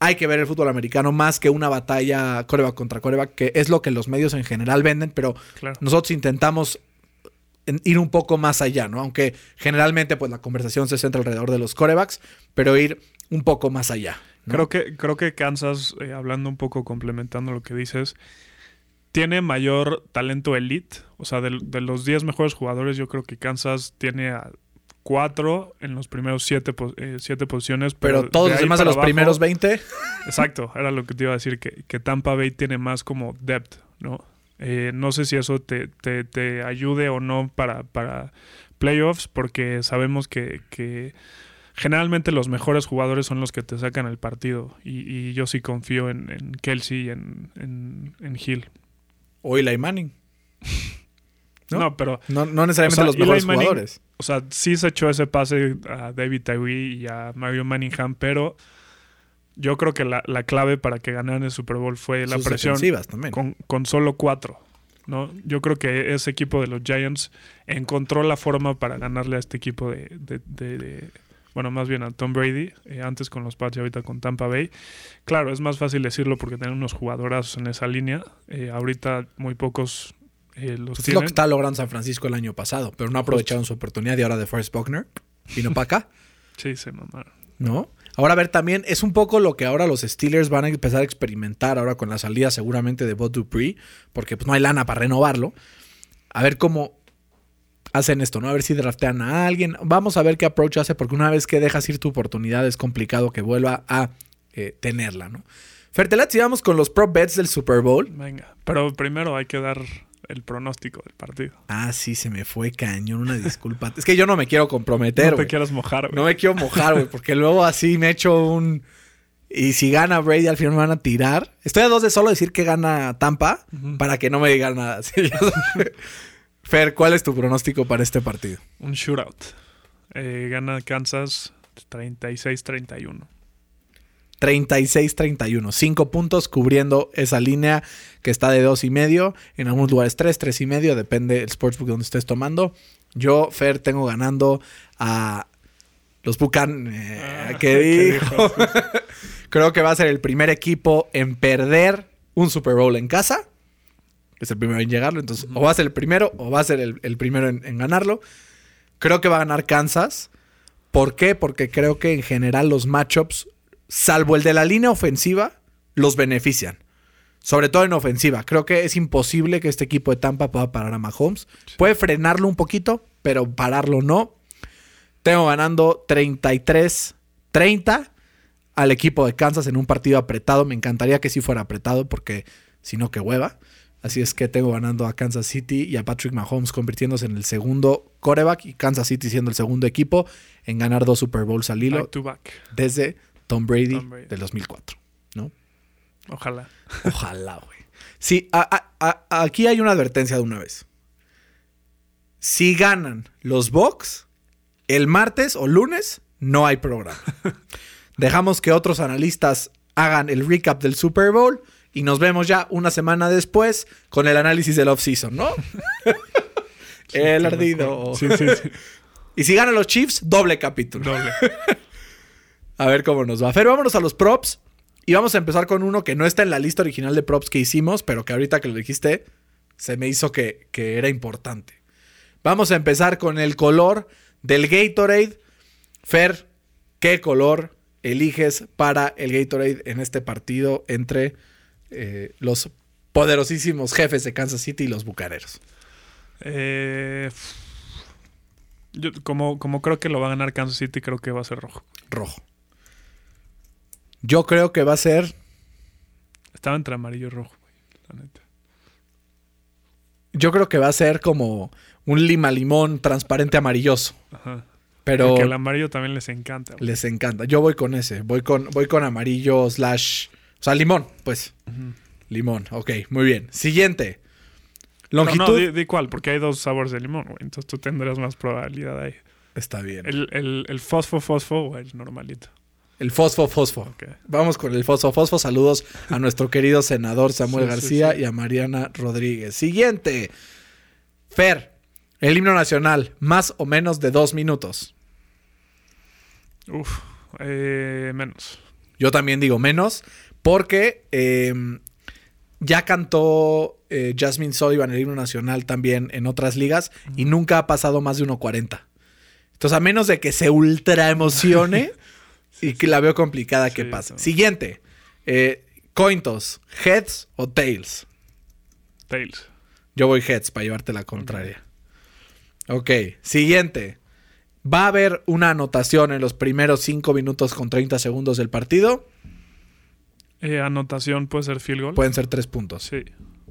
hay que ver el fútbol americano más que una batalla coreback contra coreback, que es lo que los medios en general venden, pero Claro. nosotros intentamos en- ir un poco más allá, ¿no? Aunque generalmente pues la conversación se centra alrededor de los corebacks, pero ir un poco más allá. ¿no? Creo que, creo que Kansas, eh, hablando un poco, complementando lo que dices, tiene mayor talento elite. O sea, de, de los 10 mejores jugadores, yo creo que Kansas tiene a 4 en los primeros 7 siete posiciones. pero Pero, todos de los demás de los abajo- primeros 20, Exacto, era lo que te iba a decir, que, que Tampa Bay tiene más como depth, ¿no? Eh, no sé si eso te, te- te ayude o no para, para playoffs, porque sabemos que, que generalmente los mejores jugadores son los que te sacan el partido. Y, y yo sí confío en, en Kelsey y en, en, en Hill. o Eli Manning. ¿No? ¿No? pero, No, no necesariamente O sea, los mejores Manning- jugadores. o sea, sí se echó ese pase a David Tyree y a Mario Manningham, pero yo creo que la, la clave para que ganaran el Super Bowl fue la Sus presión. defensivas también. con, con solo cuatro. ¿no? Yo creo que ese equipo de los Giants encontró la forma para ganarle a este equipo de, de- de- de- bueno, más bien a Tom Brady, eh, antes con los Pats y ahorita con Tampa Bay. Claro, es más fácil decirlo porque tienen unos jugadorazos en esa línea. Eh, ahorita muy pocos eh, los Pues es lo que está logrando San Francisco el año pasado, pero no aprovecharon su oportunidad y ahora de Forrest Buckner. vino para acá, Sí, se mamaron. ¿no? Ahora, a ver, también es un poco lo que ahora los Steelers van a empezar a experimentar ahora con la salida seguramente de Bud Dupree, porque pues no hay lana para renovarlo. A ver cómo hacen esto, ¿no? A ver si draftean a alguien. Vamos a ver qué approach hace, porque una vez que dejas ir tu oportunidad es complicado que vuelva a eh, tenerla, ¿no? Fertelat, si vamos con los prop bets del Super Bowl. Venga. Pero primero hay que dar el pronóstico del partido. Ah, sí, se me fue cañón, una disculpa. es que yo no me quiero comprometer, no te quieras mojar, güey. No me quiero mojar, güey, porque luego así me echo un... Y si gana Brady, al final me van a tirar. Estoy a dos de solo decir que gana Tampa para que no me digan nada. Sí, Fer, ¿cuál es tu pronóstico para este partido? Un shootout. Eh, gana Kansas 36-31. 36-31. Cinco puntos cubriendo esa línea que está de dos y medio. En algunos lugares tres, tres y medio. Depende del sportsbook donde estés tomando. Yo, Fer, tengo ganando a los Bucan. eh, Ah, ¿Qué ¿qué dijo? Creo que va a ser el primer equipo en perder un Super Bowl en casa. Es el primero en llegarlo. Entonces, o va a ser el primero o va a ser el, el primero en, en ganarlo. Creo que va a ganar Kansas. ¿Por qué? Porque creo que en general los matchups, salvo el de la línea ofensiva, los benefician. Sobre todo en ofensiva. Creo que es imposible que este equipo de Tampa pueda parar a Mahomes. Puede frenarlo un poquito, pero pararlo no. Tengo ganando 33-30 al equipo de Kansas en un partido apretado. Me encantaría que sí fuera apretado porque si no, que hueva. Así es que tengo ganando a Kansas City y a Patrick Mahomes convirtiéndose en el segundo coreback y Kansas City siendo el segundo equipo en ganar dos Super Bowls al hilo Back to back. desde Tom Brady, Tom Brady. del 2004. ¿no? Ojalá. Ojalá, güey. Sí, a- a- a- aquí hay una advertencia de una vez. Si ganan los Bucks, el martes o lunes no hay programa. Dejamos que otros analistas hagan el recap del Super Bowl y nos vemos ya una semana después con el análisis del offseason, ¿no? el ardido. Sí, sí, sí. Y si ganan los Chiefs, doble capítulo. Doble. A ver cómo nos va. Fer, vámonos a los props. Y vamos a empezar con uno que no está en la lista original de props que hicimos, pero que ahorita que lo dijiste, se me hizo que, que era importante. Vamos a empezar con el color del Gatorade. Fer, ¿qué color eliges para el Gatorade en este partido entre eh, los poderosísimos jefes de Kansas City y los bucaneros? Eh, yo, como, como creo que lo va a ganar Kansas City, creo que va a ser rojo. Rojo. Yo creo que va a ser Estaba entre amarillo y rojo, güey, la neta. Yo creo que va a ser como un lima limón transparente amarilloso. Ajá. Pero Porque el amarillo también les encanta. güey. les encanta. Yo voy con ese. Voy con, voy con amarillo slash. O sea, limón, pues. Limón. Ok, muy bien. Siguiente. No, Longitud. no, di, di cuál, porque hay dos sabores de limón, güey. Entonces tú tendrás más probabilidad ahí. Está bien. El, el, el fosfo fosfo o el normalito. El fosfo fosfo. Vamos con el fosfo fosfo. Saludos a nuestro querido senador Samuel Sí, García sí. y a Mariana Rodríguez. Siguiente. Fer. El himno nacional. Más o menos de dos minutos. Uf, eh, menos. Yo también digo menos, porque eh, ya cantó eh, Jasmine Sullivan el himno nacional también en otras ligas y nunca ha pasado más de 1.40. Entonces, a menos de que se ultra emocione y que la veo complicada que pase. Siguiente. Eh, cointos, heads o tails. Tails. Yo voy heads para llevarte la contraria. Ok, siguiente. ¿Va a haber una anotación en los primeros 5 minutos con 30 segundos del partido? Eh, anotación puede ser field goal. Pueden ser 3 puntos. Sí.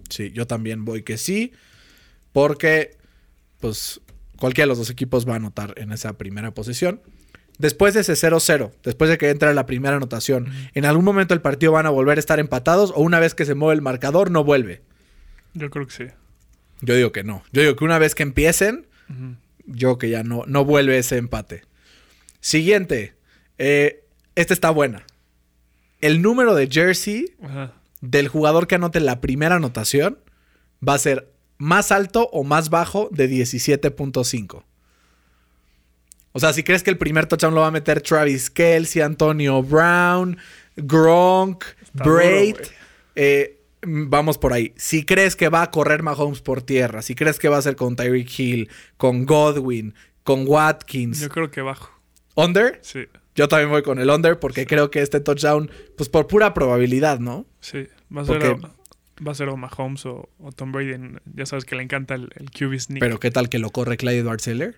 Sí, yo también voy que sí. Porque, pues, cualquiera de los dos equipos va a anotar en esa primera posición. Después de ese 0-0, después de que entra la primera anotación, ¿en algún momento el partido van a volver a estar empatados o una vez que se mueve el marcador no vuelve? Yo creo que sí. Yo digo que no. Yo digo que una vez que empiecen, yo que ya no, no vuelve ese empate. Siguiente. Eh, esta está buena. El número de jersey del jugador que anote la primera anotación va a ser más alto o más bajo de 17.5. O sea, si crees que el primer touchdown lo va a meter Travis Kelsey, Antonio Brown, Gronk, Está Braid, eh, vamos por ahí. Si crees que va a correr Mahomes por tierra, si crees que va a ser con Tyreek Hill, con Godwin, con Watkins. Yo creo que bajo. ¿Under? Sí, Yo también voy con el under porque creo que este touchdown, pues por pura probabilidad, ¿no? sí. Va a ser, Porque- o, va a ser o Mahomes o, o Tom Brady. en- ya sabes que le encanta el, el QB sneak. Pero ¿qué tal que lo corre Clyde Edwards Seller?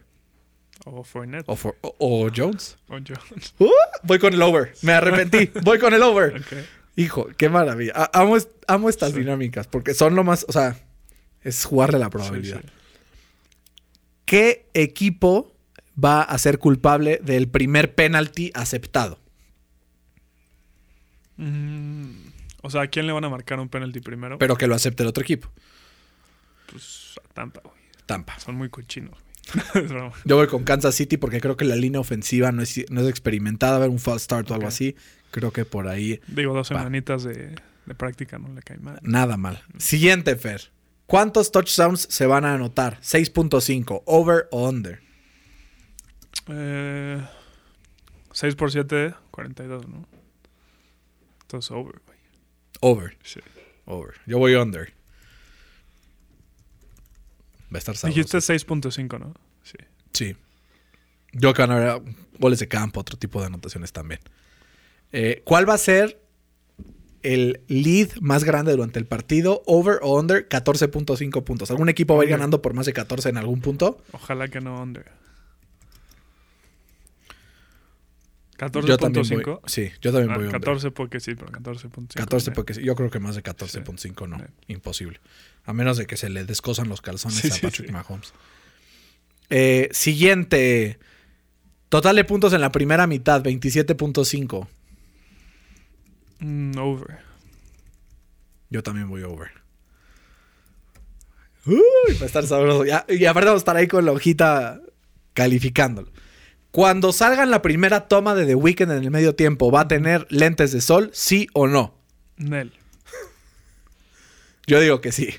O Fournette. ¿O, for- o- o Jones? O Jones. Uh, voy con el over. Me arrepentí. voy con el over. Hijo, qué maravilla. A- amo, es- amo estas Sí. dinámicas porque son lo más, o sea, es jugarle la probabilidad. sí. ¿Qué equipo va a ser culpable del primer penalti aceptado? Mm, o sea, ¿a quién le van a marcar un penalty primero? Pero que lo acepte el otro equipo. Pues a Tampa, güey. Tampa. Son muy cochinos, güey. Yo voy con Kansas City porque creo que la línea ofensiva no es, no es experimentada. A ver un false start o algo así. Creo que por ahí Digo, dos semanitas de, de práctica no le cae mal. nada mal. Siguiente, Fer. ¿Cuántos touchdowns se van a anotar? 6.5. ¿Over o under? Eh, 6 por 7, 42, ¿no? Entonces, over. Over. Sí. Over. Yo voy under. Va a estar sabroso. Dijiste 6.5, ¿no? Sí. Sí. Yo que van a haber goles de campo, otro tipo de anotaciones también. Eh, ¿Cuál va a ser el lead más grande durante el partido? ¿Over o under? 14.5 puntos. ¿Algún equipo va a ir ganando por más de 14 en algún punto? Ojalá que no under. Yo también voy. 14.5. Sí, yo también Ah, voy under. 14 porque sí, pero 14.5. 14 me- porque sí. Yo creo que más de 14.5 no. Sí. Imposible. A menos de que se le descosan los calzones Sí, a Patrick sí. Mahomes. Eh, siguiente. Total de puntos en la primera mitad, 27.5. Mm, over. Yo también voy over. Uy, va a estar sabroso. Y aparte vamos a estar ahí con la hojita calificándolo. Cuando salga en la primera toma de The Weeknd en el medio tiempo, ¿va a tener lentes de sol? ¿Sí o no? Nel. Yo digo que sí.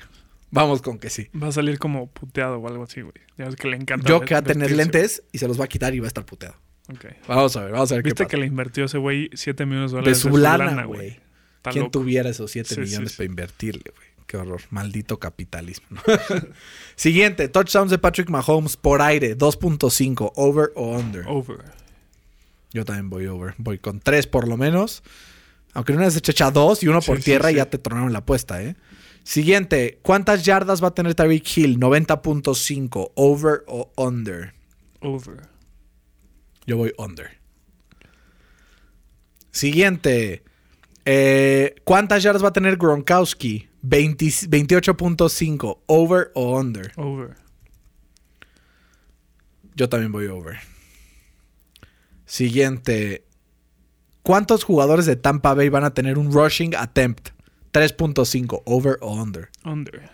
Vamos con que sí. Va a salir como puteado o algo así, güey. Ya ves que le encanta. Yo que va a tener lentes y se los va a quitar y va a estar puteado. Ok. Vamos a ver, vamos a ver qué ¿Viste pasa. que le invirtió ese güey 7 millones de De dólares su lana, güey. ¿Quién loco. tuviera esos 7 Sí, millones sí, sí. para invertirle, güey? Qué horror. Maldito capitalismo. ¿no? Siguiente, touchdowns de Patrick Mahomes por aire, 2.5, over o under. Over. Yo también voy over. Voy con 3 por lo menos. Aunque una vez echa 2 y uno Sí, por sí, tierra y sí. ya te tronaron la apuesta, ¿eh? Siguiente, ¿cuántas yardas va a tener Tyreek Hill? 90.5, over o under. Over. Yo voy under. Siguiente. Eh, ¿Cuántas yardas va a tener Gronkowski? 20 28.5. ¿Over o under? Over. Yo también voy over. Siguiente. ¿Cuántos jugadores de Tampa Bay van a tener un rushing attempt? 3.5. ¿Over o under? Under.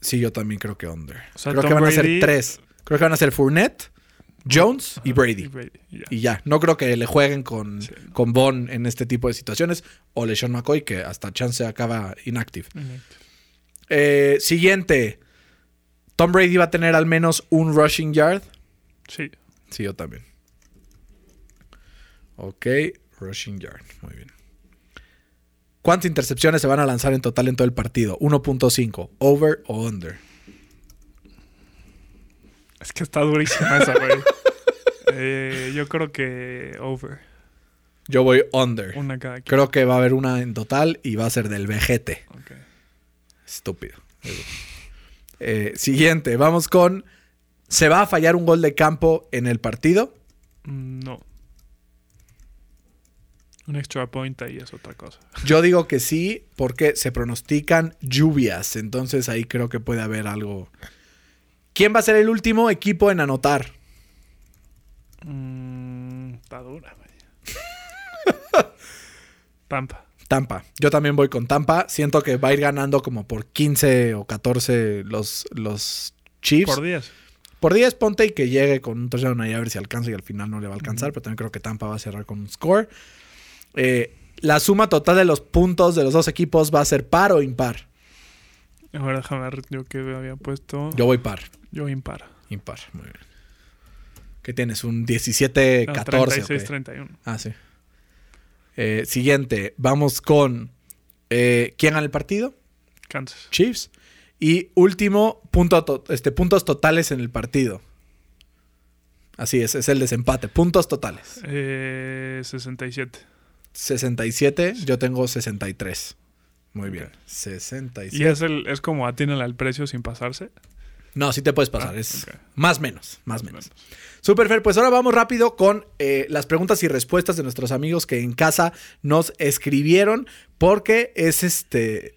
Sí, yo también creo que under. O sea, creo que van a ser tres. Creo que van a ser Fournette, Jones y Brady. Y ya, no creo que le jueguen con, Sí. con Bond en este tipo de situaciones. O LeSean McCoy, que hasta chance acaba inactive. Eh, siguiente. Tom Brady va a tener al menos un rushing yard. Sí. Sí, yo también. Ok, rushing yard. Muy bien. ¿Cuántas intercepciones se van a lanzar en total en todo el partido? 1.5. ¿Over o under? Es que está durísima esa, güey. Eh, yo creo que over. Yo voy under. Una cada quien. Creo que va a haber una en total y va a ser del vejete. Ok. Estúpido. Eh, siguiente, vamos con. ¿Se va a fallar un gol de campo en el partido? No. Un extra point ahí es otra cosa. Yo digo que sí, porque se pronostican lluvias. Entonces ahí creo que puede haber algo. ¿Quién va a ser el último equipo en anotar? Mm, está dura. Tampa. Tampa. Yo también voy con Tampa. Siento que va a ir ganando como por 15 o 14 los, los Chiefs. Por 10. Por 10 ponte y que llegue con un touchdown ahí a ver si alcanza y al final no le va a alcanzar, pero también creo que Tampa va a cerrar con un score. Eh, la suma total de los puntos de los dos equipos va a ser par o impar. Ahora déjame ver yo que había puesto. Yo voy par. Yo impar. Impar, muy bien. ¿Qué tienes? Un 17-14. No, ¿o qué? 36-31. Ah, sí. Eh, siguiente, vamos con. eh, ¿Quién gana el partido? Kansas. Chiefs. Y último, punto to- este, puntos totales en el partido. Así es, es el desempate. Puntos totales. Eh, 67. 67, yo tengo 63. Muy bien. Ok. 67. Y es, el, es como atínale al precio sin pasarse. No, sí te puedes pasar. Ah, es más menos, más menos. Super Fer, pues ahora vamos rápido con eh, las preguntas y respuestas de nuestros amigos que en casa nos escribieron, porque es este.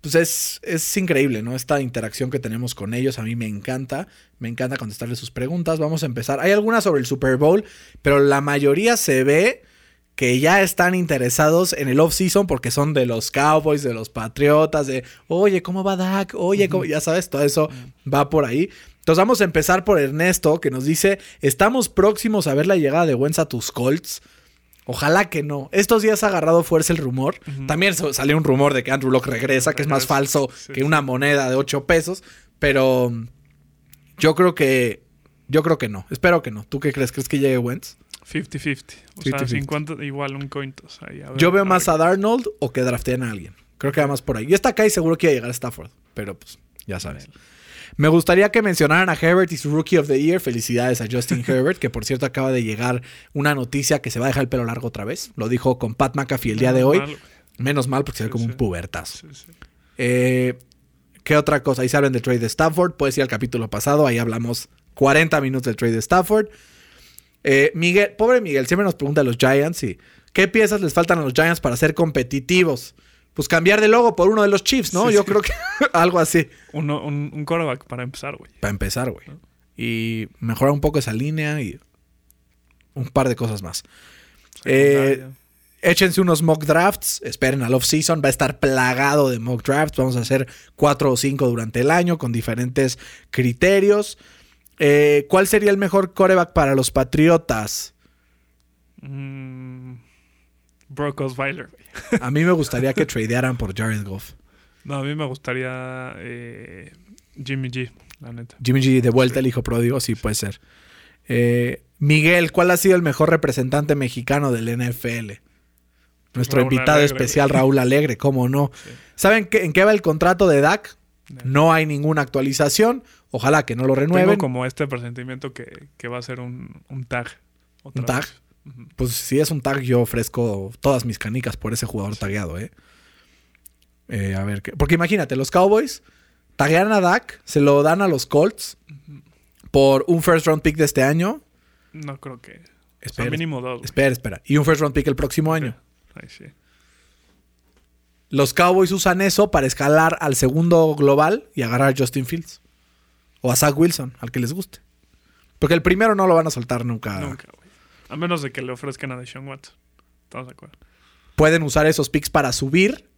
Pues es, es increíble, ¿no? Esta interacción que tenemos con ellos. A mí me encanta. Me encanta contestarles sus preguntas. Vamos a empezar. Hay algunas sobre el Super Bowl, pero la mayoría se ve que ya están interesados en el off-season porque son de los Cowboys, de los Patriotas, de, oye, ¿cómo va Dak? Oye, ¿cómo? ya sabes, todo eso va por ahí. Entonces vamos a empezar por Ernesto, que nos dice, estamos próximos a ver la llegada de Wentz a tus Colts. Ojalá que no. Estos días ha agarrado fuerza el rumor. También salió un rumor de que Andrew Locke regresa, que es más falso Sí, que una moneda de 8 pesos. Pero yo creo que... Yo creo que no. Espero que no. ¿Tú qué crees? ¿Crees que llegue Wentz? 50-50. O sea, 50-50. 50, igual un coin toss ahí, a ver, Yo veo a más a Darnold o que drafteen a alguien. Creo que va más por ahí. Y está acá y seguro que iba a llegar a Stafford. Pero pues, ya sabes. Me gustaría que mencionaran a Herbert y su Rookie of the Year. Felicidades a Justin Herbert, que por cierto acaba de llegar una noticia que se va a dejar el pelo largo otra vez. Lo dijo con Pat McAfee el día de hoy. Mal. Menos mal porque se ve como sí. un pubertazo. Sí. Eh, ¿Qué otra cosa? Ahí se hablan del trade de Stafford. Puedes ir al capítulo pasado. Ahí hablamos 40 minutos del trade de Stafford. Eh, Miguel, pobre Miguel, siempre nos pregunta a los Giants y ¿qué piezas les faltan a los Giants para ser competitivos? Pues cambiar de logo por uno de los Chiefs, ¿no? Sí, Yo sí. creo que algo así. Uno, un, un quarterback para empezar, güey. Para empezar, güey. Y mejorar un poco esa línea y un par de cosas más. Eh. Échense unos mock drafts, esperen al off-season, va a estar plagado de mock drafts, vamos a hacer cuatro o cinco durante el año con diferentes criterios. Eh, ¿Cuál sería el mejor coreback para los Patriotas? Mm, Brock Osweiler. A mí me gustaría que tradearan por Jared Goff. No, a mí me gustaría eh, Jimmy G, la neta. Jimmy G de vuelta, el hijo pródigo, sí puede ser. Eh, Miguel, ¿cuál ha sido el mejor representante mexicano del NFL? Nuestro Raúl invitado Alegre, especial. Raúl Alegre, ¿cómo no? ¿Saben en qué va el contrato de Dak? No hay ninguna actualización. Ojalá que no lo renueven. Tengo como este presentimiento que, que va a ser un, un tag. ¿Un tag? vez. Pues si es un tag, yo ofrezco todas mis canicas por ese jugador tagueado, ¿eh? Eh, a ver, ¿qué? porque imagínate, los Cowboys taguean a Dak, se lo dan a los Colts por un first round pick de este año. No creo que. O sea, Espera, mínimo dos. espera, espera. Y un first round pick el próximo año. Ahí sí. Los Cowboys usan eso para escalar al segundo global y agarrar a Justin Fields. O a Zach Wilson, al que les guste. Porque el primero no lo van a soltar nunca. Nunca, güey. A menos de que le ofrezcan a Deshaun Watson. ¿Estamos de acuerdo? Pueden usar esos picks para subir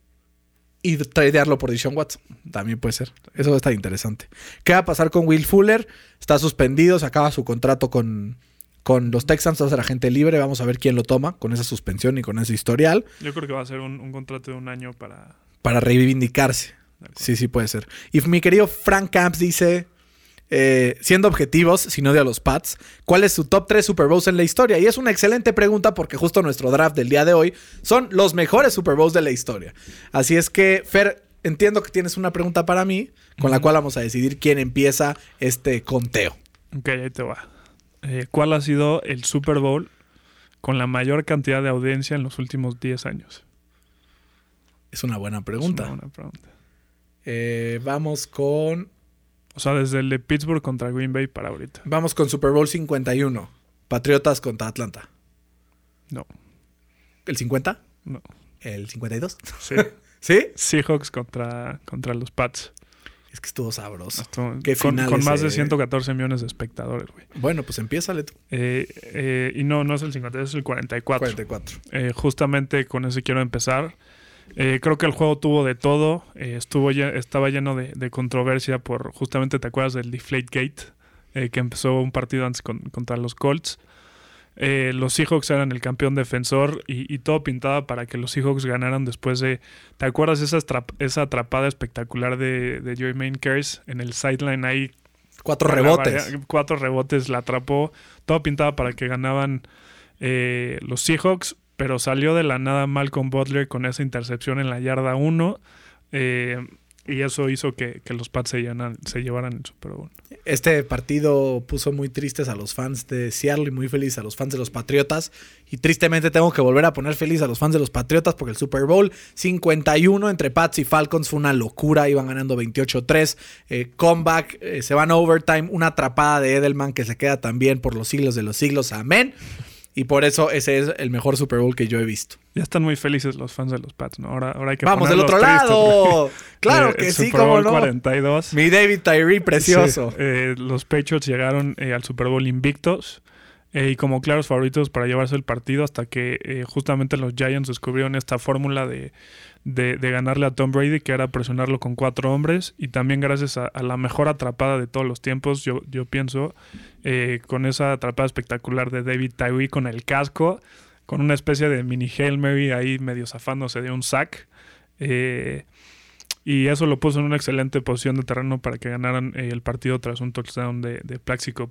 y tradearlo por Deshaun Watson. También puede ser. Eso estar interesante. ¿Qué va a pasar con Will Fuller? Está suspendido, se acaba su contrato con, con los Texans, va a ser agente libre. Vamos a ver quién lo toma con esa suspensión y con ese historial Yo creo que va a ser un, un contrato de un año para. para reivindicarse. Sí, sí puede ser. Y mi querido Frank Camps dice, eh, siendo objetivos, si no de a los Pats, ¿cuál es su top 3 Super Bowls en la historia? Y es una excelente pregunta porque justo nuestro draft del día de hoy son los mejores Super Bowls de la historia. Así es que, Fer, entiendo que tienes una pregunta para mí con la cual vamos a decidir quién empieza este conteo. Ok, ahí te va. Eh, ¿Cuál ha sido el Super Bowl con la mayor cantidad de audiencia en los últimos 10 años? Es una buena Es pregunta. una buena pregunta. Eh, vamos con... O sea, desde el de Pittsburgh contra Green Bay para ahorita. Vamos con Super Bowl 51. Patriotas contra Atlanta. No, ¿El 50? no. ¿El 52? Sí. ¿Sí? Seahawks contra, contra los Pats. Es que estuvo sabroso. Qué con, final con más de eh. 114 millones de espectadores, güey. Bueno, pues empiézale tú. Eh, eh, y no, no es el 50, es el 44. 44. Eh, justamente con ese quiero empezar. Eh, creo que el juego tuvo de todo. Eh, estuvo lle- estaba lleno de, de controversia por justamente, ¿te acuerdas del Deflategate? Eh, que empezó un partido antes con- contra los Colts. Eh, los Seahawks eran el campeón defensor y, y todo pintaba para que los Seahawks ganaran después de... ¿Te acuerdas esa, esa atrapada espectacular de, de Joey Mainkers en el sideline ahí Cuatro rebotes. varia- Cuatro rebotes la atrapó. Todo pintaba para que ganaban eh, los Seahawks, pero salió de la nada Malcolm Butler con esa intercepción en la yarda 1. Y eso hizo que, que los Pats se, llenan- se llevaran el Super Bowl. Este partido puso muy tristes a los fans de Seattle y muy felices a los fans de los Patriotas. Y tristemente tengo que volver a poner feliz a los fans de los Patriotas porque el Super Bowl 51 entre Pats y Falcons fue una locura. Iban ganando 28-3. Eh, comeback, eh, se van a overtime. Una atrapada de Edelman que se queda también por los siglos de los siglos. Amén. Y por eso ese es el mejor Super Bowl que yo he visto. Ya están muy felices los fans de los Pats, ¿no? Ahora, ahora hay que Vamos del otro tristes, lado. Claro Eh, que sí, Super cómo Bowl no. 42. Mi David Tyree precioso. Sí, eh, los Patriots llegaron eh, al Super Bowl invictos eh, y como claros favoritos para llevarse el partido hasta que eh, justamente los Giants descubrieron esta fórmula de, de- ganarle a Tom Brady, que era presionarlo con cuatro hombres y también gracias a, la mejor atrapada de todos los tiempos, yo, yo pienso, eh, con esa atrapada espectacular de David Tyree con el casco, con una especie de mini Hail Mary ahí medio zafándose de un sack. Y eso lo puso en una excelente posición de terreno para que ganaran eh, el partido tras un touchdown de, de Plaxico.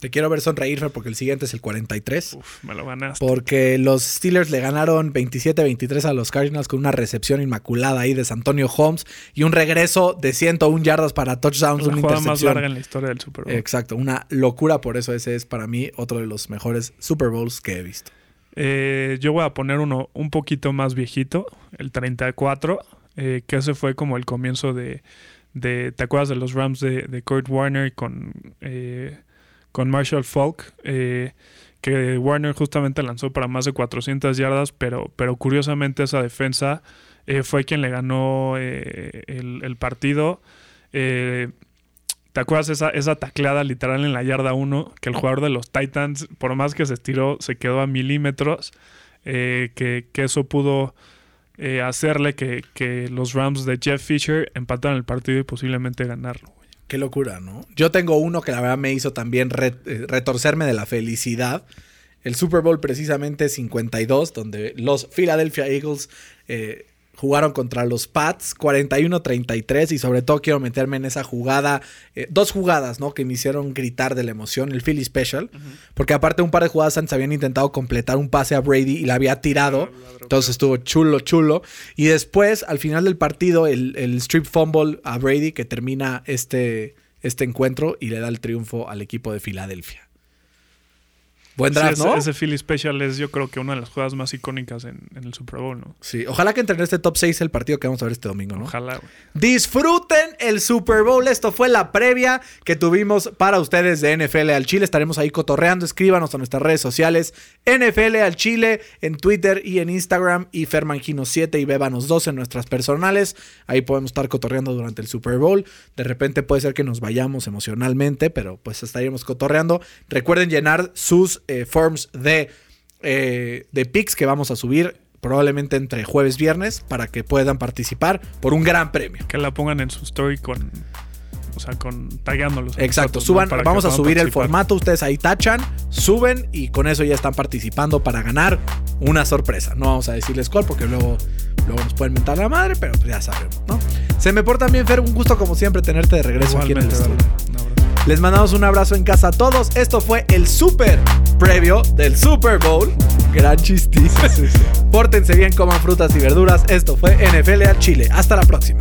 Te quiero ver sonreír, porque el siguiente es el 43. Uf, me lo ganaste. Porque los Steelers le ganaron 27-23 a los Cardinals con una recepción inmaculada ahí de Santonio Holmes y un regreso de 101 yardas para touchdowns, la una jugada más larga en la historia del Super Bowl. Exacto, una locura, por eso ese es para mí otro de los mejores Super Bowls que he visto. Eh, yo voy a poner uno un poquito más viejito, el 34, eh, que ese fue como el comienzo de, de ¿te acuerdas de los Rams de, de Kurt Warner con, eh, con Marshall Falk? Eh, que Warner justamente lanzó para más de 400 yardas, pero, pero curiosamente esa defensa fue quien le ganó el, el partido. ¿Te acuerdas esa, esa tacleada literal en la yarda 1? Que el jugador de los Titans, por más que se estiró, se quedó a milímetros. que, que eso pudo eh, hacerle que, que los Rams de Jeff Fisher empataran el partido y posiblemente ganarlo. Qué locura, ¿no? Yo tengo uno que la verdad me hizo también eh, retorcerme de la felicidad. El Super Bowl precisamente 52, donde los Philadelphia Eagles eh, jugaron contra los Pats 41-33 y sobre todo quiero meterme en esa jugada, eh, dos jugadas, ¿no? Que me hicieron gritar de la emoción, el Philly Special, porque aparte un par de jugadas antes habían intentado completar un pase a Brady y la había tirado, entonces estuvo chulo, chulo. Y después, al final del partido, el, el strip fumble a Brady que termina este, este encuentro y le da el triunfo al equipo de Filadelfia. Buen Sí, draft, ese, ¿no? ese Philly Special es yo creo que una de las jugadas más icónicas en, en el Super Bowl, ¿no? Sí, ojalá que entre en este top 6 el partido que vamos a ver este domingo, ¿no? Ojalá, güey. Disfruten el Super Bowl. Esto fue la previa que tuvimos para ustedes de NFL al Chile. Estaremos ahí cotorreando. Escríbanos a nuestras redes sociales. NFL al Chile en Twitter y en Instagram. Y Fermangino7 y Bebanos2 en nuestras personales. Ahí podemos estar cotorreando durante el Super Bowl. De repente puede ser que nos vayamos emocionalmente, pero pues estaríamos cotorreando. Recuerden llenar sus eh, forms de, eh, de picks que vamos a subir probablemente entre jueves y viernes para que puedan participar por un gran premio. Que la pongan en su story con. O sea, con tagueándolos. Exacto, suban, vamos a subir el formato, ustedes ahí tachan, suben y con eso ya están participando para ganar una sorpresa. No vamos a decirles cuál porque luego, luego nos pueden mentar la madre, pero pues ya sabemos, ¿no? Se me porta bien, Fer, un gusto como siempre tenerte de regreso aquí en el estudio. vale. Les mandamos un abrazo en casa a todos. Esto fue el super previo del Super Bowl. Gran chistizo. Pórtense bien, coman frutas y verduras. Esto fue NFL al Chile. Hasta la próxima.